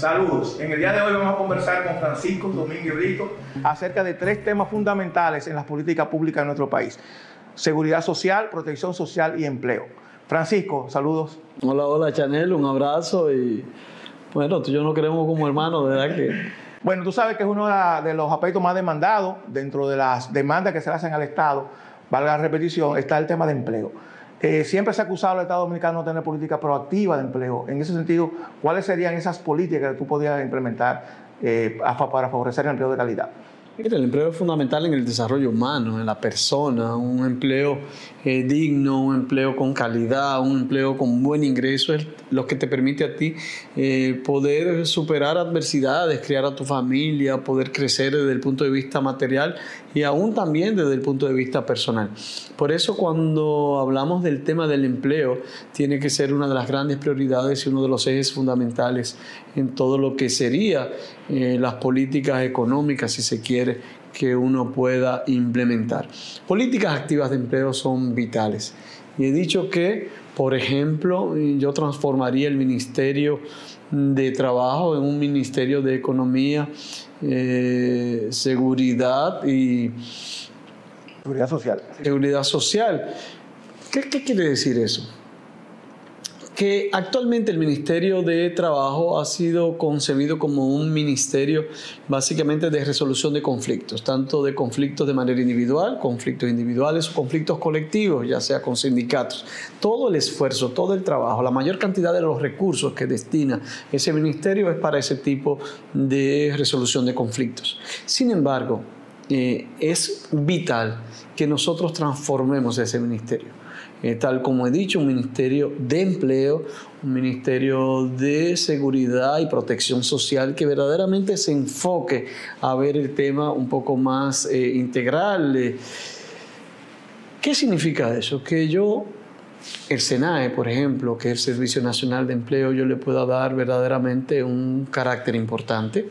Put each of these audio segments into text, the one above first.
Saludos. En el día de hoy vamos a conversar con Francisco Domínguez Brito acerca de tres temas fundamentales en las políticas públicas de nuestro país. Seguridad social, protección social y empleo. Francisco, saludos. Hola, hola Chanel, un abrazo y bueno, tú y yo nos queremos como hermanos, ¿verdad? Que... Bueno, tú sabes que es uno de los aspectos más demandados dentro de las demandas que se le hacen al Estado, valga la repetición, está el tema de empleo. Eh, siempre se ha acusado al Estado Dominicano de tener política proactiva de empleo. En ese sentido, ¿cuáles serían esas políticas que tú podías implementar eh, para favorecer el empleo de calidad? el empleo es fundamental en el desarrollo humano, en la persona, un empleo eh, digno, un empleo con calidad, un empleo con buen ingreso es lo que te permite a ti eh, poder superar adversidades, criar a tu familia, poder crecer desde el punto de vista material y aún también desde el punto de vista personal. Por eso cuando hablamos del tema del empleo, tiene que ser una de las grandes prioridades y uno de los ejes fundamentales en todo lo que sería eh, las políticas económicas, si se quiere, que uno pueda implementar. Políticas activas de empleo son vitales. Y he dicho que, por ejemplo, yo transformaría el Ministerio de Trabajo en un Ministerio de Economía, eh, Seguridad y... Seguridad Social. Seguridad Social. ¿Qué, qué quiere decir eso? Que actualmente el Ministerio de Trabajo ha sido concebido como un ministerio básicamente de resolución de conflictos, tanto de conflictos de manera individual, conflictos individuales o conflictos colectivos, ya sea con sindicatos. Todo el esfuerzo, todo el trabajo, la mayor cantidad de los recursos que destina ese ministerio es para ese tipo de resolución de conflictos. Sin embargo, eh, es vital que nosotros transformemos ese ministerio. Eh, tal como he dicho, un ministerio de empleo, un ministerio de seguridad y protección social que verdaderamente se enfoque a ver el tema un poco más eh, integral. ¿Qué significa eso? Que yo, el SENAE, por ejemplo, que es el Servicio Nacional de Empleo, yo le pueda dar verdaderamente un carácter importante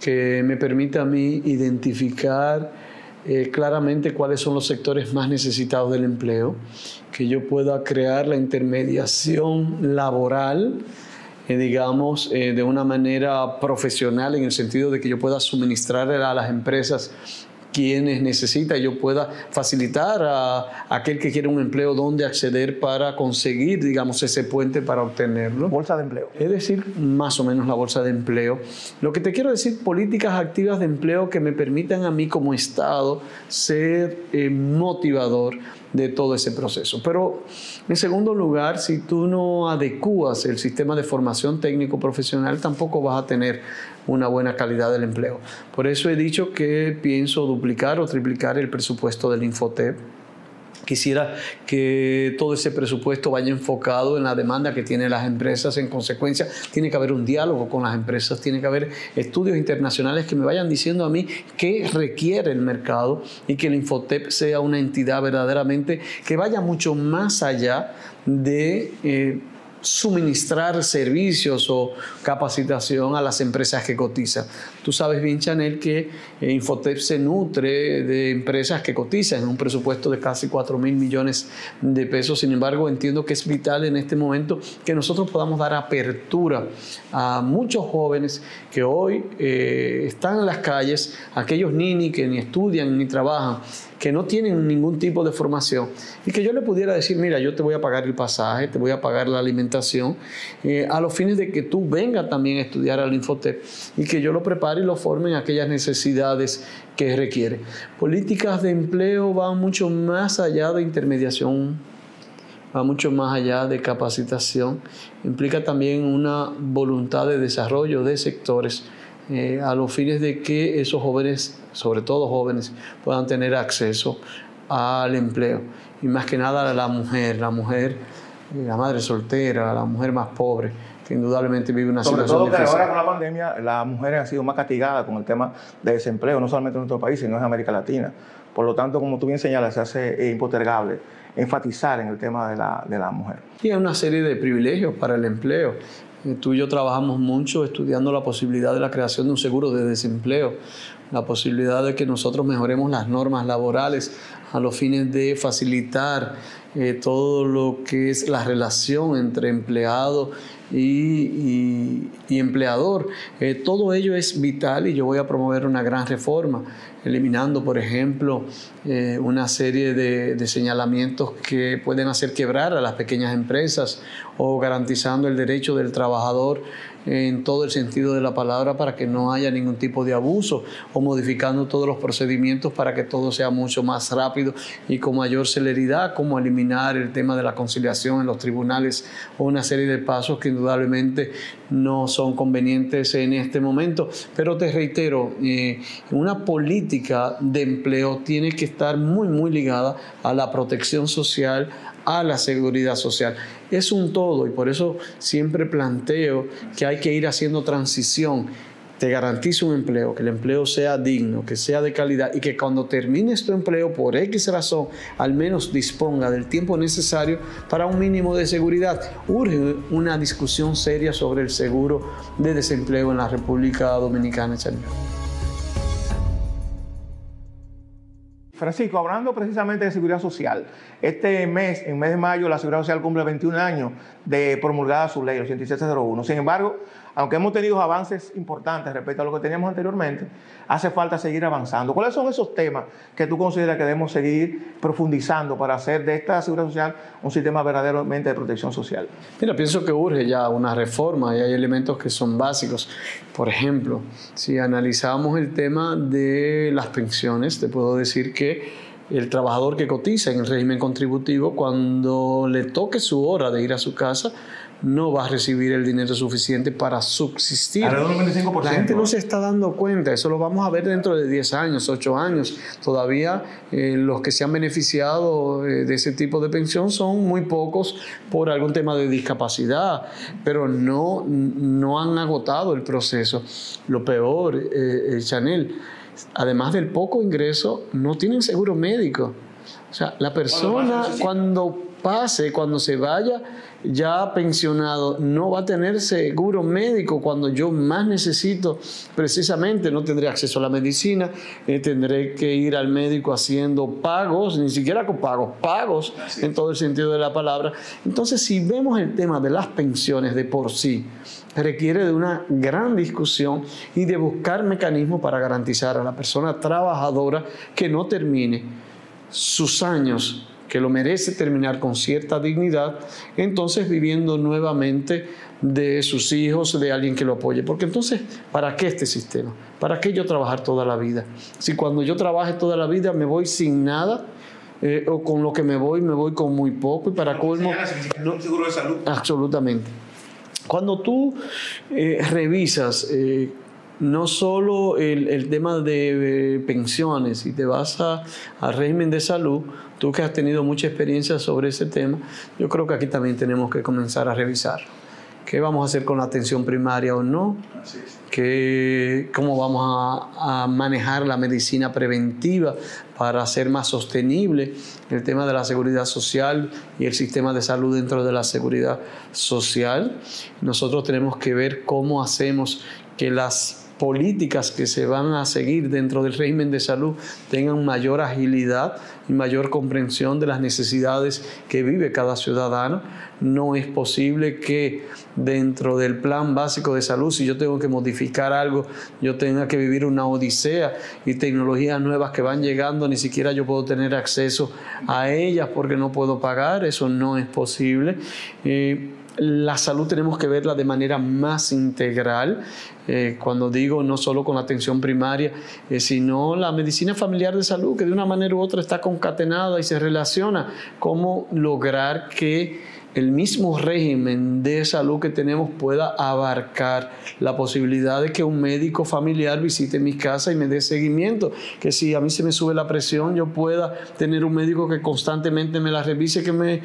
que me permita a mí identificar eh, claramente cuáles son los sectores más necesitados del empleo, que yo pueda crear la intermediación laboral, eh, digamos, eh, de una manera profesional, en el sentido de que yo pueda suministrar a las empresas quienes necesita, yo pueda facilitar a, aquel que quiere un empleo donde acceder para conseguir, digamos, ese puente para obtenerlo. Bolsa de empleo. Es decir, más o menos la bolsa de empleo. Lo que te quiero decir, políticas activas de empleo que me permitan a mí como Estado ser eh, motivador de todo ese proceso. Pero en segundo lugar, si tú no adecuas el sistema de formación técnico profesional, tampoco vas a tener una buena calidad del empleo. Por eso he dicho que pienso duplicar o triplicar el presupuesto del Infotep Quisiera que todo ese presupuesto vaya enfocado en la demanda que tienen las empresas. En consecuencia, tiene que haber un diálogo con las empresas, tiene que haber estudios internacionales que me vayan diciendo a mí qué requiere el mercado y que el Infotep sea una entidad verdaderamente que vaya mucho más allá de... Eh, suministrar servicios o capacitación a las empresas que cotizan. Tú sabes bien, Chanel, que eh, Infotep se nutre de empresas que cotizan en un presupuesto de casi 4 mil millones de pesos. Sin embargo, entiendo que es vital en este momento que nosotros podamos dar apertura a muchos jóvenes que hoy eh, están en las calles, aquellos nini que ni estudian ni trabajan que no tienen ningún tipo de formación y que yo le pudiera decir, mira, yo te voy a pagar el pasaje, te voy a pagar la alimentación, eh, a los fines de que tú vengas también a estudiar al Infotep y que yo lo prepare y lo forme en aquellas necesidades que requiere. Políticas de empleo van mucho más allá de intermediación, va mucho más allá de capacitación, implica también una voluntad de desarrollo de sectores eh, a los fines de que esos jóvenes, sobre todo jóvenes, puedan tener acceso al empleo. Y más que nada la mujer, la mujer, la madre soltera, la mujer más pobre, que indudablemente vive una Sobre situación todo que ahora con la pandemia las mujeres han sido más castigadas con el tema de desempleo, no solamente en nuestro país, sino en América Latina. Por lo tanto, como tú bien señalas, se hace impostergable enfatizar en el tema de la, de la mujer. Y hay una serie de privilegios para el empleo. Eh, tú y yo trabajamos mucho estudiando la posibilidad de la creación de un seguro de desempleo, la posibilidad de que nosotros mejoremos las normas laborales a los fines de facilitar eh, todo lo que es la relación entre empleado y, empleador. Eh, todo ello es vital y yo voy a promover una gran reforma, eliminando, por ejemplo, eh, una serie de, señalamientos que pueden hacer quebrar a las pequeñas empresas o garantizando el derecho del trabajador en todo el sentido de la palabra para que no haya ningún tipo de abuso o modificando todos los procedimientos para que todo sea mucho más rápido y con mayor celeridad, como eliminar el tema de la conciliación en los tribunales o una serie de pasos que indudablemente no son convenientes en este momento. Pero te reitero, eh, una política de empleo tiene que estar muy, muy ligada a la protección social, a la seguridad social. Es un todo y por eso siempre planteo que hay que ir haciendo transición. Te garantizo un empleo, que el empleo sea digno, que sea de calidad y que cuando termines tu empleo, por X razón, al menos disponga del tiempo necesario para un mínimo de seguridad. Urge una discusión seria sobre el seguro de desempleo en la República Dominicana. Francisco, hablando precisamente de seguridad social, este mes, en mes de mayo, la Seguridad Social cumple 21 años de promulgada su ley, 8701. Sin embargo, aunque hemos tenido avances importantes respecto a lo que teníamos anteriormente, hace falta seguir avanzando. ¿Cuáles son esos temas que tú consideras que debemos seguir profundizando para hacer de esta seguridad social un sistema verdaderamente de protección social? Mira, pienso que urge ya una reforma y hay elementos que son básicos. Por ejemplo, si analizamos el tema de las pensiones, te puedo decir que el trabajador que cotiza en el régimen contributivo, cuando le toque su hora de ir a su casa, no va a recibir el dinero suficiente para subsistir. La gente no se está dando cuenta, eso lo vamos a ver dentro de 10 años, 8 años. Todavía eh, los que se han beneficiado eh, de ese tipo de pensión son muy pocos por algún tema de discapacidad, pero no, no han agotado el proceso. Lo peor, eh, Chanel, además del poco ingreso, no tienen seguro médico. O sea, la persona cuando pase, cuando se vaya ya pensionado, no va a tener seguro médico cuando yo más necesito, precisamente no tendré acceso a la medicina, eh, tendré que ir al médico haciendo pagos, ni siquiera con pagos, pagos en todo el sentido de la palabra. Entonces, si vemos el tema de las pensiones de por sí, requiere de una gran discusión y de buscar mecanismos para garantizar a la persona trabajadora que no termine sus años que lo merece terminar con cierta dignidad, entonces viviendo nuevamente de sus hijos, de alguien que lo apoye. Porque entonces, ¿para qué este sistema? ¿Para qué yo trabajar toda la vida? Si cuando yo trabaje toda la vida me voy sin nada, eh, o con lo que me voy, me voy con muy poco y para colmo... No, seguro de salud. Absolutamente. Cuando tú eh, revisas eh, no solo el, tema de pensiones y te vas al régimen de salud, tú que has tenido mucha experiencia sobre ese tema, yo creo que aquí también tenemos que comenzar a revisar. ¿Qué vamos a hacer con la atención primaria o no? ¿Qué, ¿Cómo vamos a, a, manejar la medicina preventiva para hacer más sostenible el tema de la seguridad social y el sistema de salud dentro de la seguridad social? Nosotros tenemos que ver cómo hacemos que las políticas que se van a seguir dentro del régimen de salud tengan mayor agilidad y mayor comprensión de las necesidades que vive cada ciudadano. No es posible que dentro del plan básico de salud, si yo tengo que modificar algo, yo tenga que vivir una odisea y tecnologías nuevas que van llegando, ni siquiera yo puedo tener acceso a ellas porque no puedo pagar, eso no es posible. Eh, la salud tenemos que verla de manera más integral. Eh, cuando digo no solo con atención primaria, eh, sino la medicina familiar de salud, que de una manera u otra está concatenada y se relaciona. Cómo lograr que el mismo régimen de salud que tenemos pueda abarcar la posibilidad de que un médico familiar visite mi casa y me dé seguimiento, que si a mí se me sube la presión, yo pueda tener un médico que constantemente me la revise, que me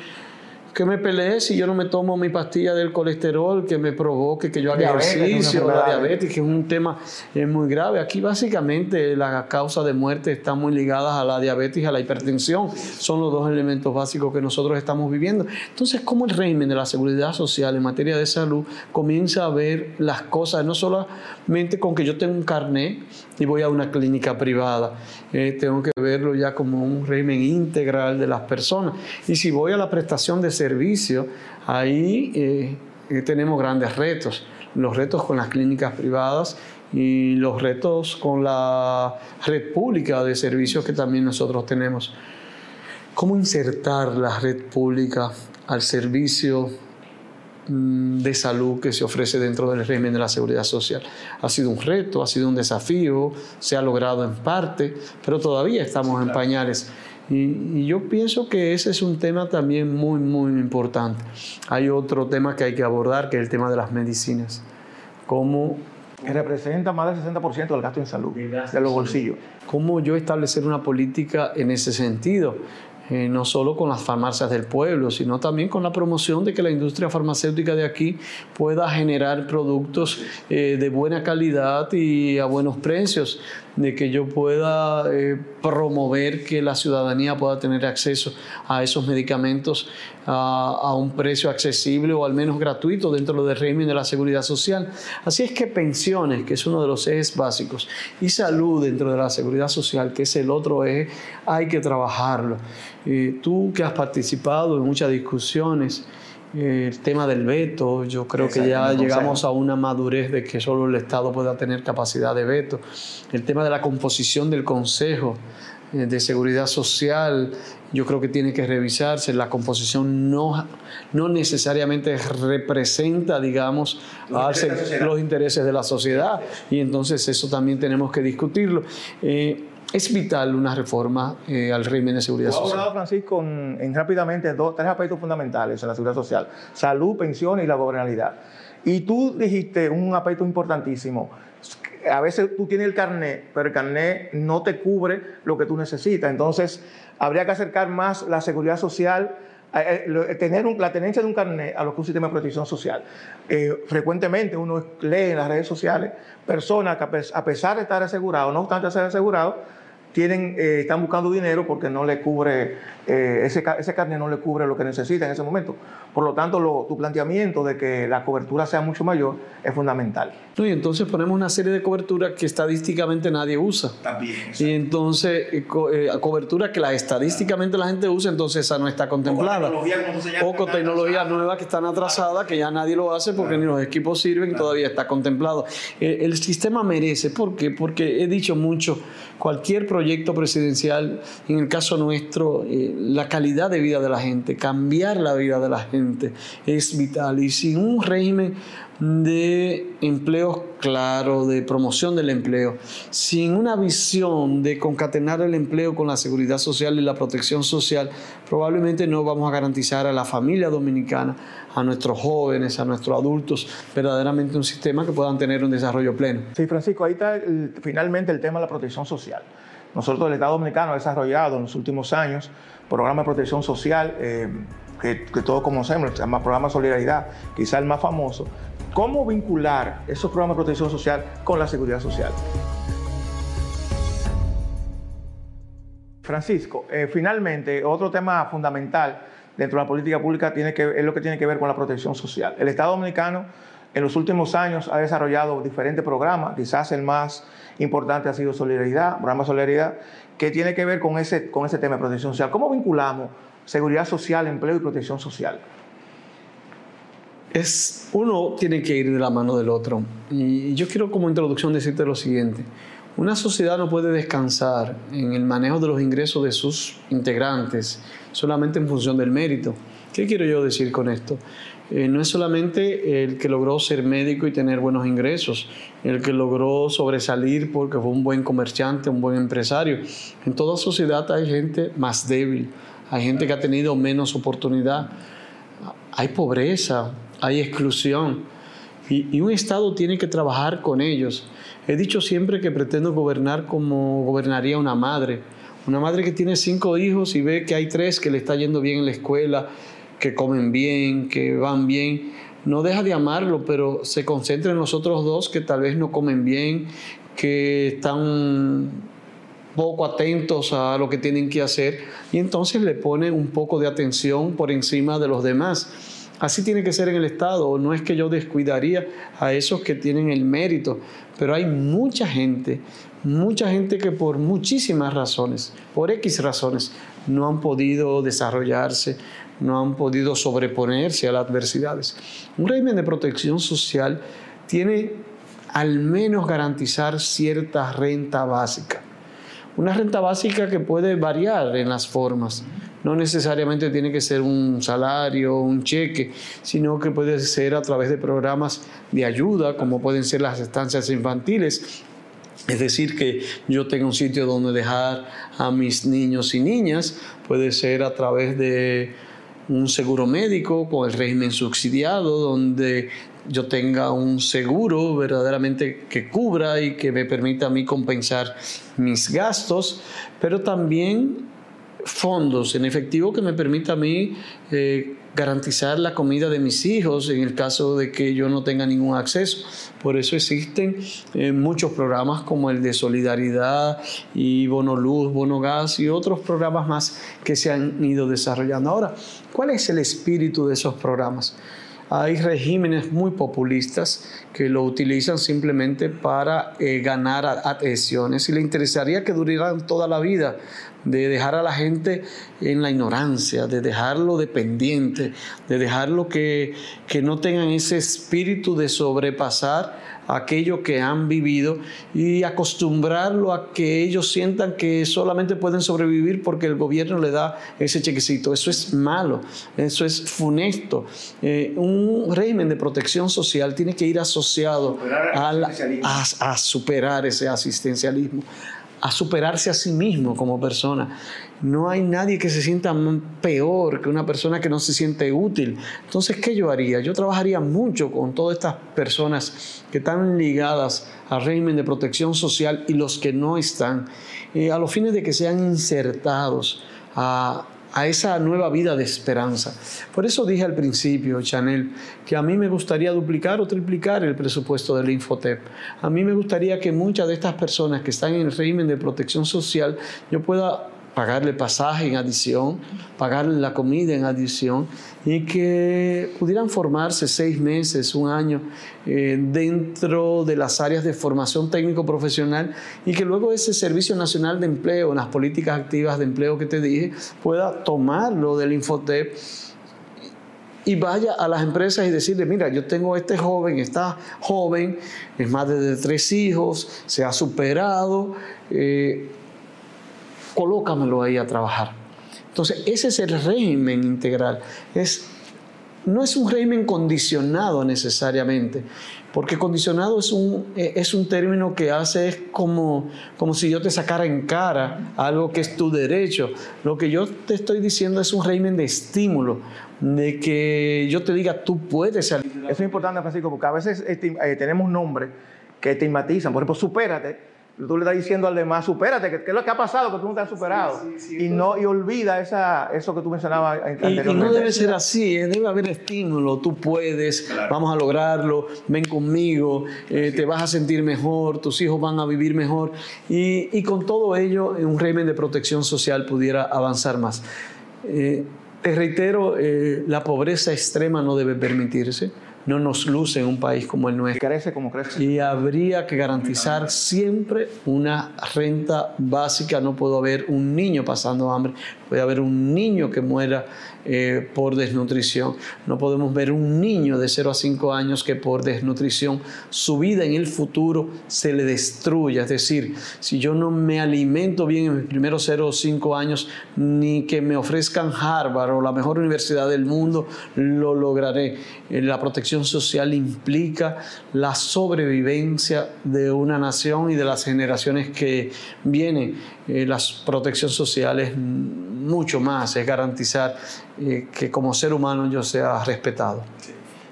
que me pelee si yo no me tomo mi pastilla del colesterol que me provoque que yo haga ejercicio, la diabetes, que es un tema es muy grave. Aquí básicamente las causas de muerte están muy ligadas a la diabetes y a la hipertensión. Son los dos elementos básicos que nosotros estamos viviendo. Entonces, ¿cómo el régimen de la seguridad social en materia de salud comienza a ver las cosas, no solamente con que yo tengo un carnet y voy a una clínica privada, eh, tengo que verlo ya como un régimen integral de las personas. Y si voy a la prestación de servicio, ahí eh, eh, tenemos grandes retos. Los retos con las clínicas privadas y los retos con la red pública de servicios que también nosotros tenemos. ¿Cómo insertar la red pública al servicio de salud que se ofrece dentro del régimen de la seguridad social. Ha sido un reto, ha sido un desafío, se ha logrado en parte, pero todavía estamos en pañales. Y, yo pienso que ese es un tema también muy, muy importante. Hay otro tema que hay que abordar, que es el tema de las medicinas. Cómo que representa más del 60% del gasto en salud, de los bolsillos. ¿Cómo yo establecer una política en ese sentido? Eh, no solo con las farmacias del pueblo, sino también con la promoción de que la industria farmacéutica de aquí pueda generar productos eh, de buena calidad y a buenos precios de que yo pueda eh, promover que la ciudadanía pueda tener acceso a esos medicamentos a, un precio accesible o al menos gratuito dentro del régimen de la seguridad social. Así es que pensiones, que es uno de los ejes básicos, y salud dentro de la seguridad social, que es el otro eje, hay que trabajarlo. Eh, tú que has participado en muchas discusiones, el tema del veto, yo creo que ya llegamos a una madurez de que solo el Estado pueda tener capacidad de veto. El tema de la composición del Consejo eh, de Seguridad Social, yo creo que tiene que revisarse. La composición no, no necesariamente representa, digamos, los intereses de la sociedad. Y entonces eso también tenemos que discutirlo. Eh, es vital una reforma eh, al régimen de seguridad social. hablado, Francisco, en, rápidamente dos, tres aspectos fundamentales en la seguridad social: salud, pensiones y la gobernabilidad. Y tú dijiste un aspecto importantísimo. A veces tú tienes el carnet, pero el carnet no te cubre lo que tú necesitas. Entonces, habría que acercar más la seguridad social eh, eh, tener la tenencia de un carnet a lo que es un sistema de protección social. frecuentemente uno lee en las redes sociales personas que a pesar de estar asegurados, no obstante ser asegurados, tienen, eh, están buscando dinero porque no le cubre, eh, ese, ese carne no le cubre lo que necesita en ese momento. Por lo tanto, tu planteamiento de que la cobertura sea mucho mayor es fundamental. y entonces ponemos una serie de coberturas que estadísticamente nadie usa. También. Y entonces, eh, cobertura que la, estadísticamente la gente usa, entonces esa no está contemplada. O con tecnologías nuevas que están atrasadas, que ya nadie lo hace porque ni los equipos sirven, y todavía está contemplado. el sistema merece, ¿por qué? Porque he dicho mucho, cualquier proyecto presidencial, en el caso nuestro, eh, la calidad de vida de la gente, cambiar la vida de la gente es vital. Y sin un régimen de empleo claro, de promoción del empleo, sin una visión de concatenar el empleo con la seguridad social y la protección social, probablemente no vamos a garantizar a la familia dominicana, a nuestros jóvenes, a nuestros adultos, verdaderamente un sistema que puedan tener un desarrollo pleno. Sí, Francisco, ahí está finalmente el tema de la protección social. Nosotros, el Estado Dominicano, ha desarrollado en los últimos años programas de protección social eh, que, que, todos conocemos, llama Programa Solidaridad, quizá el más famoso, ¿Cómo vincular esos programas de protección social con la seguridad social? Francisco, eh, finalmente, otro tema fundamental dentro de la política pública tiene que, es lo que tiene que ver con la protección social. El Estado Dominicano en los últimos años ha desarrollado diferentes programas, quizás el más importante ha sido Solidaridad, programa Solidaridad, que tiene que ver con ese, con ese tema de protección social. ¿Cómo vinculamos seguridad social, empleo y protección social? es uno tiene que ir de la mano del otro. Y yo quiero como introducción decirte lo siguiente. Una sociedad no puede descansar en el manejo de los ingresos de sus integrantes solamente en función del mérito. ¿Qué quiero yo decir con esto? Eh, no es solamente el que logró ser médico y tener buenos ingresos, el que logró sobresalir porque fue un buen comerciante, un buen empresario. En toda sociedad hay gente más débil, hay gente que ha tenido menos oportunidad, hay pobreza, hay exclusión y, un Estado tiene que trabajar con ellos. He dicho siempre que pretendo gobernar como gobernaría una madre. Una madre que tiene cinco hijos y ve que hay tres que le está yendo bien en la escuela, que comen bien, que van bien. No deja de amarlo, pero se concentra en los otros dos que tal vez no comen bien, que están poco atentos a lo que tienen que hacer y entonces le pone un poco de atención por encima de los demás Así tiene que ser en el Estado. No es que yo descuidaría a esos que tienen el mérito, pero hay mucha gente, mucha gente que por muchísimas razones, por X razones, no han podido desarrollarse, no han podido sobreponerse a las adversidades. Un régimen de protección social tiene al menos garantizar cierta renta básica. Una renta básica que puede variar en las formas. No necesariamente tiene que ser un salario, un cheque, sino que puede ser a través de programas de ayuda, como pueden ser las estancias infantiles, es decir, que yo tenga un sitio donde dejar a mis niños y niñas, puede ser a través de un seguro médico con el régimen subsidiado, donde yo tenga un seguro verdaderamente que cubra y que me permita a mí compensar mis gastos, pero también fondos en efectivo que me permita a mí eh, garantizar la comida de mis hijos en el caso de que yo no tenga ningún acceso. Por eso existen eh, muchos programas como el de solidaridad y bono luz, bono gas y otros programas más que se han ido desarrollando. Ahora, ¿cuál es el espíritu de esos programas? Hay regímenes muy populistas que lo utilizan simplemente para eh, ganar adhesiones y le interesaría que duraran toda la vida, de dejar a la gente en la ignorancia, de dejarlo dependiente, de dejarlo que, que no tengan ese espíritu de sobrepasar aquello que han vivido y acostumbrarlo a que ellos sientan que solamente pueden sobrevivir porque el gobierno le da ese chequecito. Eso es malo, eso es funesto. Eh, un régimen de protección social tiene que ir asociado a superar ese asistencialismo a superarse a sí mismo como persona. No hay nadie que se sienta peor que una persona que no se siente útil. Entonces, ¿qué yo haría? Yo trabajaría mucho con todas estas personas que están ligadas al régimen de protección social y los que no están, eh, a los fines de que sean insertados a, a esa nueva vida de esperanza. Por eso dije al principio, Chanel, que a mí me gustaría duplicar o triplicar el presupuesto del Infotep. A mí me gustaría que muchas de estas personas que están en el régimen de protección social, yo pueda pagarle pasaje en adición, pagarle la comida en adición y que pudieran formarse seis meses, un año eh, dentro de las áreas de formación técnico profesional y que luego ese Servicio Nacional de Empleo, las políticas activas de empleo que te dije, pueda tomarlo del Infotep y vaya a las empresas y decirle, mira, yo tengo este joven, está joven, es madre de tres hijos, se ha superado. Eh, colócamelo ahí a trabajar. Entonces, ese es el régimen integral. Es, no es un régimen condicionado necesariamente, porque condicionado es un, eh, es un término que hace como, como si yo te sacara en cara algo que es tu derecho. Lo que yo te estoy diciendo es un régimen de estímulo, de que yo te diga, tú puedes salir. Eso es importante, Francisco, porque a veces eh, tenemos nombres que estigmatizan. Por ejemplo, supérate tú le estás diciendo al demás, supérate, ¿qué, es lo que ha pasado que tú no te has superado? y no y olvida esa, eso que tú mencionabas anteriormente. Y, no debe ser así, ¿eh? debe haber estímulo, tú puedes, vamos a lograrlo, ven conmigo, eh, te vas a sentir mejor, tus hijos van a vivir mejor. Y, y con todo ello, un régimen de protección social pudiera avanzar más. Eh, te reitero, la pobreza extrema no debe permitirse no nos luce en un país como el nuestro. Crece como crece. Y habría que garantizar siempre una renta básica. No puede haber un niño pasando hambre, puede haber un niño que muera eh, por desnutrición. No podemos ver un niño de 0 a 5 años que por desnutrición su vida en el futuro se le destruya. Es decir, si yo no me alimento bien en mis primeros 0 o 5 años, ni que me ofrezcan Harvard o la mejor universidad del mundo, lo lograré. Eh, la protección social implica la sobrevivencia de una nación y de las generaciones que vienen. Eh, la protección social es mucho más, es garantizar eh, que como ser humano yo sea respetado.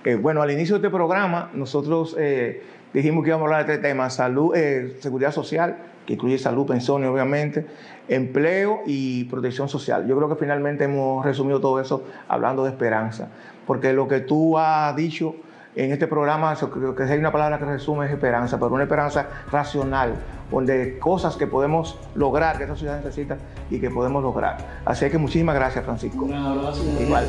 Eh, bueno, al inicio de este programa nosotros eh, dijimos que íbamos a hablar de este tema, salud, seguridad social, que incluye salud, pensiones obviamente, empleo y protección social. Yo creo que finalmente hemos resumido todo eso hablando de esperanza, porque lo que tú has dicho en este programa, creo que hay una palabra que resume es esperanza, pero una esperanza racional, donde cosas que podemos lograr, que esta sociedad necesita y que podemos lograr. Así que muchísimas gracias, Francisco. Un abrazo. Igual.